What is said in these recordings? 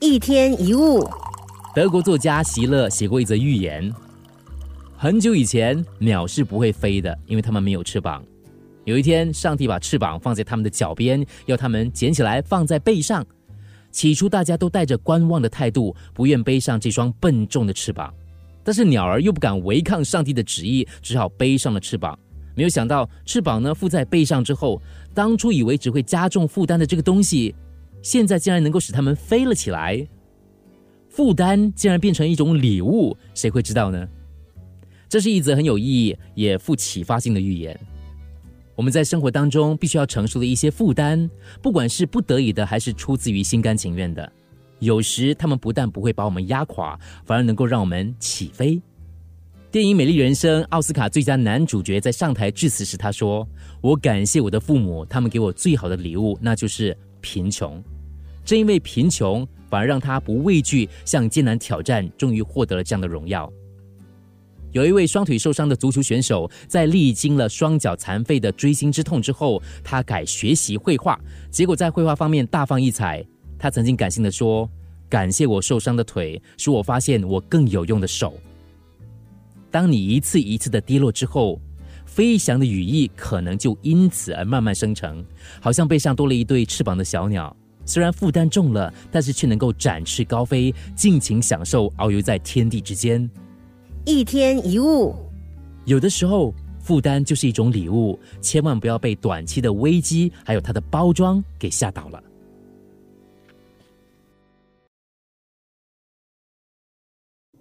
一天一物，德国作家席勒写过一则寓言。很久以前，鸟是不会飞的，因为它们没有翅膀。有一天，上帝把翅膀放在它们的脚边，要它们捡起来放在背上。起初，大家都带着观望的态度，不愿背上这双笨重的翅膀。但是，鸟儿又不敢违抗上帝的旨意，只好背上了翅膀。没有想到，翅膀呢附在背上之后，当初以为只会加重负担的这个东西。现在竟然能够使他们飞了起来，负担竟然变成一种礼物，谁会知道呢？这是一则很有意义也富启发性的预言。我们在生活当中必须要承受的一些负担，不管是不得已的，还是出自于心甘情愿的，有时他们不但不会把我们压垮，反而能够让我们起飞。电影《美丽人生》奥斯卡最佳男主角在上台致辞时，他说：“我感谢我的父母，他们给我最好的礼物，那就是贫穷。”正因为贫穷，反而让他不畏惧向艰难挑战，终于获得了这样的荣耀。有一位双腿受伤的足球选手，在历经了双脚残废的锥心之痛之后，他改学习绘画，结果在绘画方面大放异彩。他曾经感性的说：“感谢我受伤的腿，使我发现我更有用的手。”当你一次一次的跌落之后，飞翔的羽翼可能就因此而慢慢生成，好像背上多了一对翅膀的小鸟。虽然负担重了，但是却能够展翅高飞，尽情享受遨游在天地之间。一天一物，有的时候负担就是一种礼物，千万不要被短期的危机还有它的包装给吓倒了。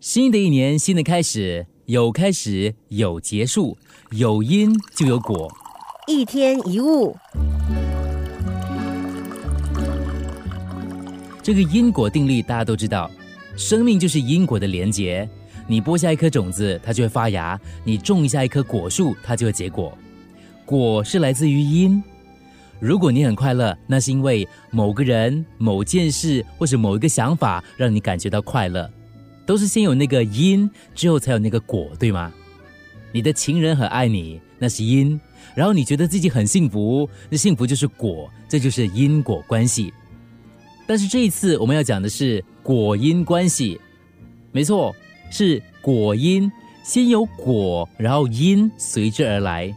新的一年，新的开始，有开始，有结束，有因就有果。一天一物。这个因果定律大家都知道，生命就是因果的连结。你播下一颗种子，它就会发芽；你种下一棵果树，它就会结果。果是来自于因。如果你很快乐，那是因为某个人、某件事或者某一个想法让你感觉到快乐，都是先有那个因，之后才有那个果，对吗？你的情人很爱你，那是因；然后你觉得自己很幸福，那幸福就是果，这就是因果关系。但是这一次我们要讲的是果因关系，没错，是果因，先有果，然后因随之而来。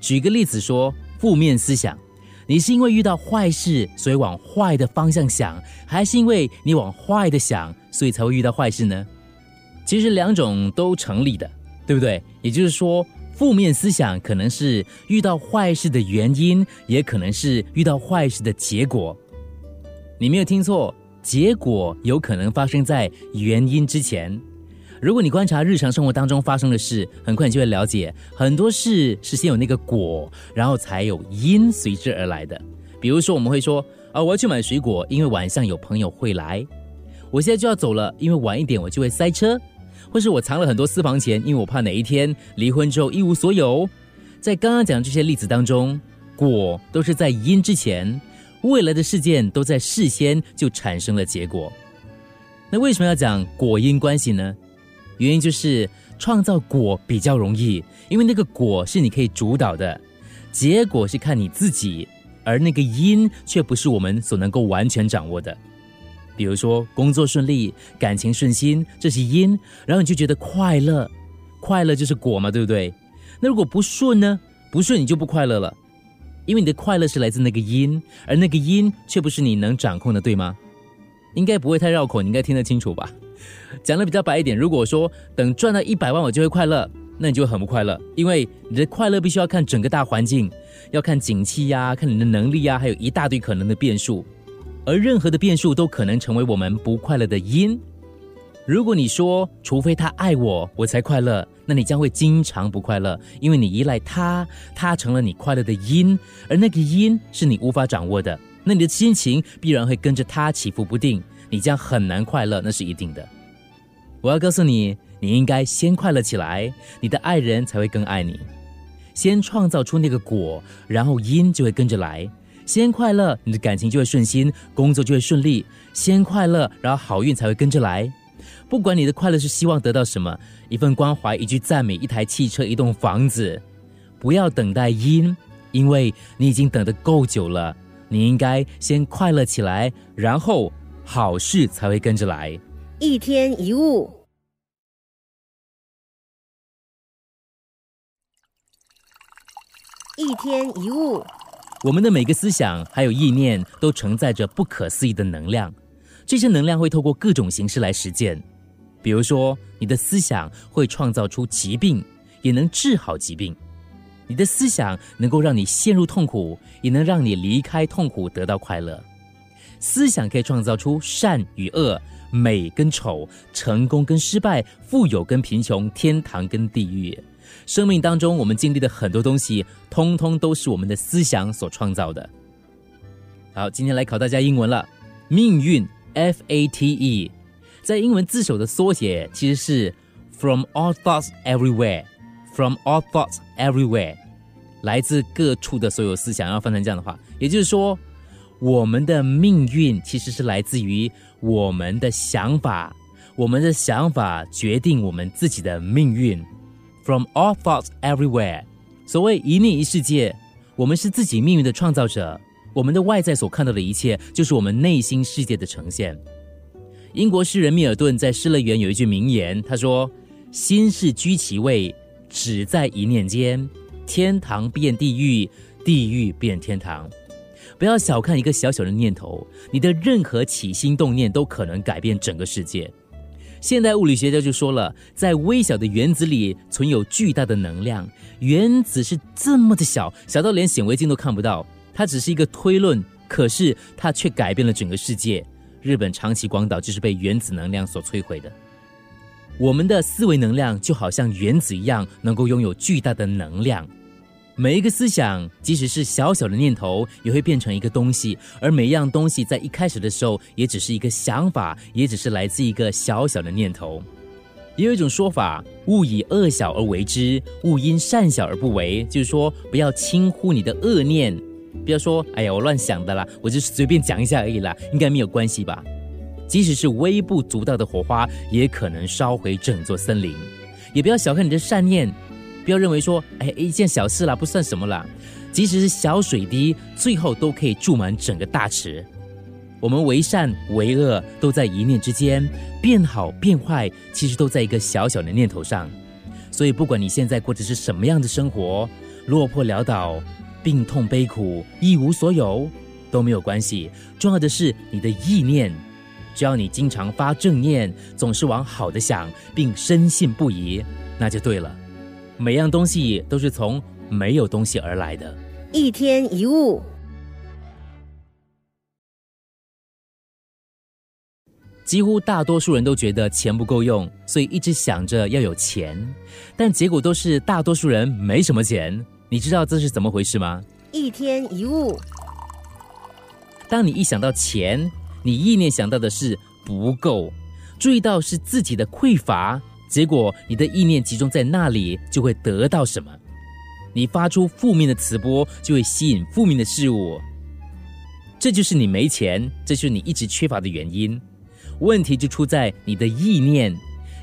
举个例子说，负面思想，你是因为遇到坏事，所以往坏的方向想，还是因为你往坏的想，所以才会遇到坏事呢？其实两种都成立的，对不对？也就是说，负面思想可能是遇到坏事的原因，也可能是遇到坏事的结果。你没有听错，结果有可能发生在原因之前。如果你观察日常生活当中发生的事，很快你就会了解，很多事是先有那个果，然后才有因随之而来的。比如说，我们会说啊，我要去买水果，因为晚上有朋友会来；我现在就要走了，因为晚一点我就会塞车；或是我藏了很多私房钱，因为我怕哪一天离婚之后一无所有。在刚刚讲的这些例子当中，果都是在因之前。未来的事件都在事先就产生了结果，那为什么要讲果因关系呢？原因就是创造果比较容易，因为那个果是你可以主导的，结果是看你自己，而那个因却不是我们所能够完全掌握的。比如说工作顺利、感情顺心，这是因，然后你就觉得快乐，快乐就是果嘛，对不对？那如果不顺呢？不顺你就不快乐了。因为你的快乐是来自那个因，而那个因却不是你能掌控的，对吗？应该不会太绕口，你应该听得清楚吧？讲的比较白一点，如果说等赚到一百万我就会快乐，那你就很不快乐，因为你的快乐必须要看整个大环境，要看景气呀，看你的能力呀，还有一大堆可能的变数，而任何的变数都可能成为我们不快乐的因。如果你说，除非他爱我，我才快乐，那你将会经常不快乐，因为你依赖他，他成了你快乐的因，而那个因是你无法掌握的，那你的心情必然会跟着他起伏不定，你将很难快乐，那是一定的。我要告诉你，你应该先快乐起来，你的爱人才会更爱你。先创造出那个果，然后因就会跟着来。先快乐，你的感情就会顺心，工作就会顺利。先快乐，然后好运才会跟着来。不管你的快乐是希望得到什么，一份关怀、一句赞美、一台汽车、一栋房子，不要等待因，因为你已经等得够久了。你应该先快乐起来，然后好事才会跟着来。一天一物，一天一物，我们的每个思想还有意念都承载着不可思议的能量，这些能量会透过各种形式来实践。比如说，你的思想会创造出疾病，也能治好疾病；你的思想能够让你陷入痛苦，也能让你离开痛苦，得到快乐。思想可以创造出善与恶、美跟丑、成功跟失败、富有跟贫穷、天堂跟地狱。生命当中，我们经历的很多东西，通通都是我们的思想所创造的。好，今天来考大家英文了。命运 F A T E，在英文字首的缩写其实是 From all thoughts everywhere。From all thoughts everywhere，来自各处的所有思想。要翻成这样的话，也就是说，我们的命运其实是来自于我们的想法，我们的想法决定我们自己的命运。From all thoughts everywhere，所谓一念一世界，我们是自己命运的创造者。我们的外在所看到的一切，就是我们内心世界的呈现。英国诗人密尔顿在《失乐园》有一句名言，他说：“心事居其位，只在一念间。天堂变地狱，地狱变天堂。不要小看一个小小的念头，你的任何起心动念都可能改变整个世界。”现代物理学家就说了，在微小的原子里存有巨大的能量。原子是这么的小，小到连显微镜都看不到。它只是一个推论，可是它却改变了整个世界。日本长崎广岛就是被原子能量所摧毁的。我们的思维能量就好像原子一样，能够拥有巨大的能量。每一个思想，即使是小小的念头，也会变成一个东西。而每一样东西在一开始的时候，也只是一个想法，也只是来自一个小小的念头。也有一种说法：勿以恶小而为之，勿因善小而不为。就是说，不要轻忽你的恶念，不要说“哎呀，我乱想的啦，我就是随便讲一下而已啦，应该没有关系吧。”即使是微不足道的火花，也可能烧毁整座森林。也不要小看你的善念。不要认为说，哎，一件小事啦，不算什么啦。即使是小水滴，最后都可以注满整个大池。我们为善为恶，都在一念之间；变好变坏，其实都在一个小小的念头上。所以，不管你现在过的是什么样的生活，落魄潦倒、病痛悲苦、一无所有，都没有关系。重要的是你的意念。只要你经常发正念，总是往好的想，并深信不疑，那就对了。每样东西都是从没有东西而来的。一天一物，几乎大多数人都觉得钱不够用，所以一直想着要有钱，但结果都是大多数人没什么钱。你知道这是怎么回事吗？一天一物，当你一想到钱，你意念想到的是不够，注意到是自己的匮乏。结果，你的意念集中在那里，就会得到什么？你发出负面的磁波，就会吸引负面的事物。这就是你没钱，这就是你一直缺乏的原因。问题就出在你的意念，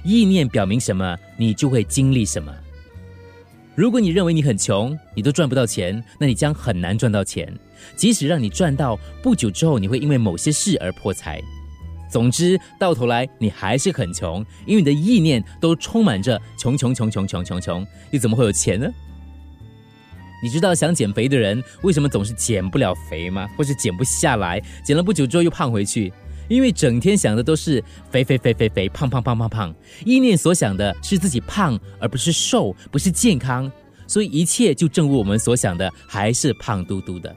意念表明什么，你就会经历什么。如果你认为你很穷，你都赚不到钱，那你将很难赚到钱。即使让你赚到，不久之后，你会因为某些事而破财。总之，到头来你还是很穷，因为你的意念都充满着穷穷穷穷穷穷穷，你怎么会有钱呢？你知道想减肥的人为什么总是减不了肥吗？或是减不下来，减了不久之后又胖回去？因为整天想的都是肥肥肥肥肥，胖胖胖胖胖，意念所想的是自己胖，而不是瘦，不是健康，所以一切就正如我们所想的，还是胖嘟嘟的。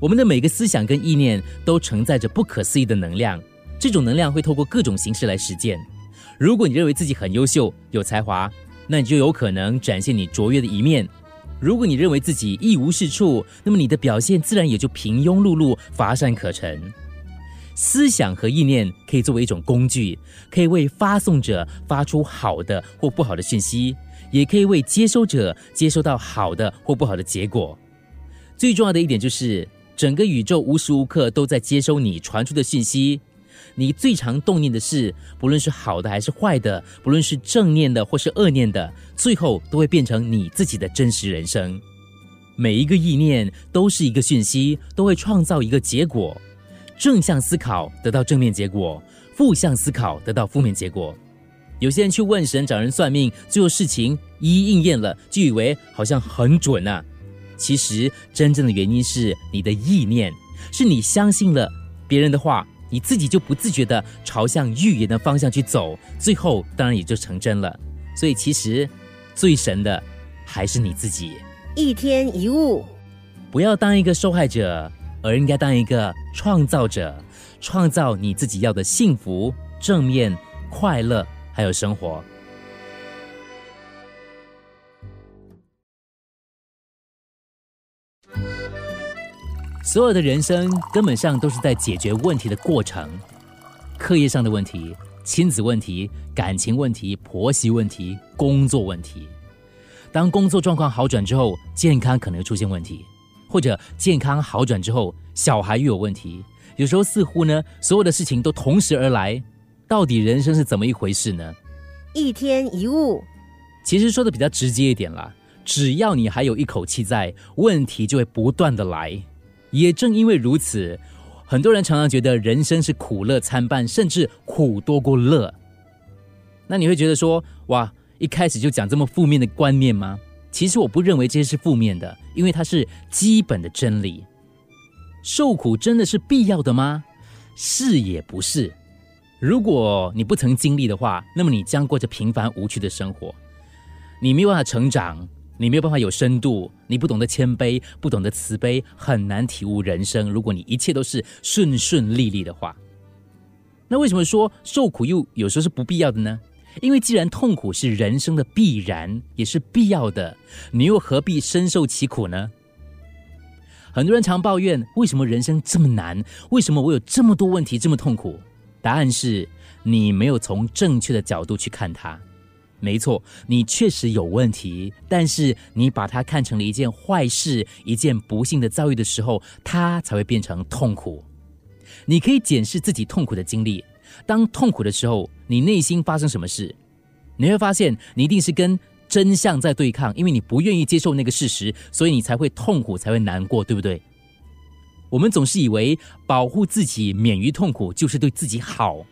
我们的每个思想跟意念都承载着不可思议的能量。这种能量会透过各种形式来实践。如果你认为自己很优秀、有才华，那你就有可能展现你卓越的一面；如果你认为自己一无是处，那么你的表现自然也就平庸碌碌、乏善可陈。思想和意念可以作为一种工具，可以为发送者发出好的或不好的讯息，也可以为接收者接收到好的或不好的结果。最重要的一点就是，整个宇宙无时无刻都在接收你传出的讯息。你最常动念的事，不论是好的还是坏的，不论是正念的或是恶念的，最后都会变成你自己的真实人生。每一个意念都是一个讯息，都会创造一个结果。正向思考得到正面结果，负向思考得到负面结果。有些人去问神找人算命，最后事情一一应验了，就以为好像很准啊。其实真正的原因是你的意念，是你相信了别人的话，你自己就不自觉的朝向预言的方向去走，最后当然也就成真了。所以其实最神的还是你自己。一天一物，不要当一个受害者，而应该当一个创造者，创造你自己要的幸福、正面、快乐。还有生活，所有的人生根本上都是在解决问题的过程。课业上的问题、亲子问题、感情问题、婆媳问题、工作问题。当工作状况好转之后，健康可能出现问题；或者健康好转之后，小孩又有问题。有时候似乎呢，所有的事情都同时而来。到底人生是怎么一回事呢？一天一物，其实说的比较直接一点啦。只要你还有一口气在，问题就会不断的来。也正因为如此，很多人常常觉得人生是苦乐参半，甚至苦多过乐。那你会觉得说，哇，一开始就讲这么负面的观念吗？其实我不认为这些是负面的，因为它是基本的真理。受苦真的是必要的吗？是也不是。如果你不曾经历的话，那么你将过着平凡无趣的生活。你没有办法成长，你没有办法有深度，你不懂得谦卑，不懂得慈悲，很难体悟人生。如果你一切都是顺顺利利的话，那为什么说受苦又有时候是不必要的呢？因为既然痛苦是人生的必然，也是必要的，你又何必深受其苦呢？很多人常抱怨，为什么人生这么难？为什么我有这么多问题，这么痛苦？答案是你没有从正确的角度去看它。没错，你确实有问题，但是你把它看成了一件坏事、一件不幸的遭遇的时候，它才会变成痛苦。你可以检视自己痛苦的经历。当痛苦的时候，你内心发生什么事？你会发现，你一定是跟真相在对抗，因为你不愿意接受那个事实，所以你才会痛苦，才会难过，对不对？我们总是以为保护自己免于痛苦就是对自己好，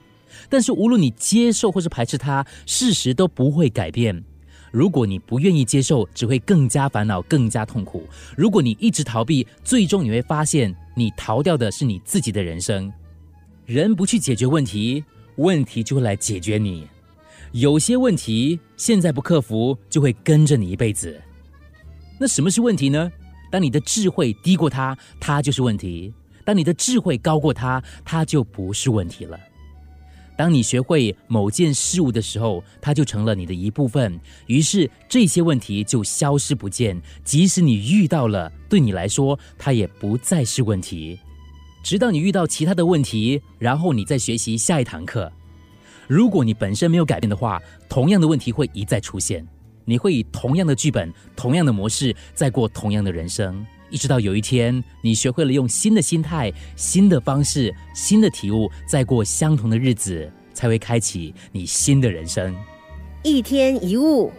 但是无论你接受或是排斥它，事实都不会改变。如果你不愿意接受，只会更加烦恼、更加痛苦。如果你一直逃避，最终你会发现，你逃掉的是你自己的人生。人不去解决问题，问题就会来解决你。有些问题现在不克服，就会跟着你一辈子。那什么是问题呢？当你的智慧低过他，他就是问题；当你的智慧高过他，他就不是问题了。当你学会某件事物的时候，它就成了你的一部分，于是这些问题就消失不见。即使你遇到了，对你来说，它也不再是问题。直到你遇到其他的问题，然后你再学习下一堂课。如果你本身没有改变的话，同样的问题会一再出现。你会以同样的剧本、同样的模式，再过同样的人生，一直到有一天，你学会了用新的心态、新的方式、新的体悟，再过相同的日子，才会开启你新的人生。一天一物。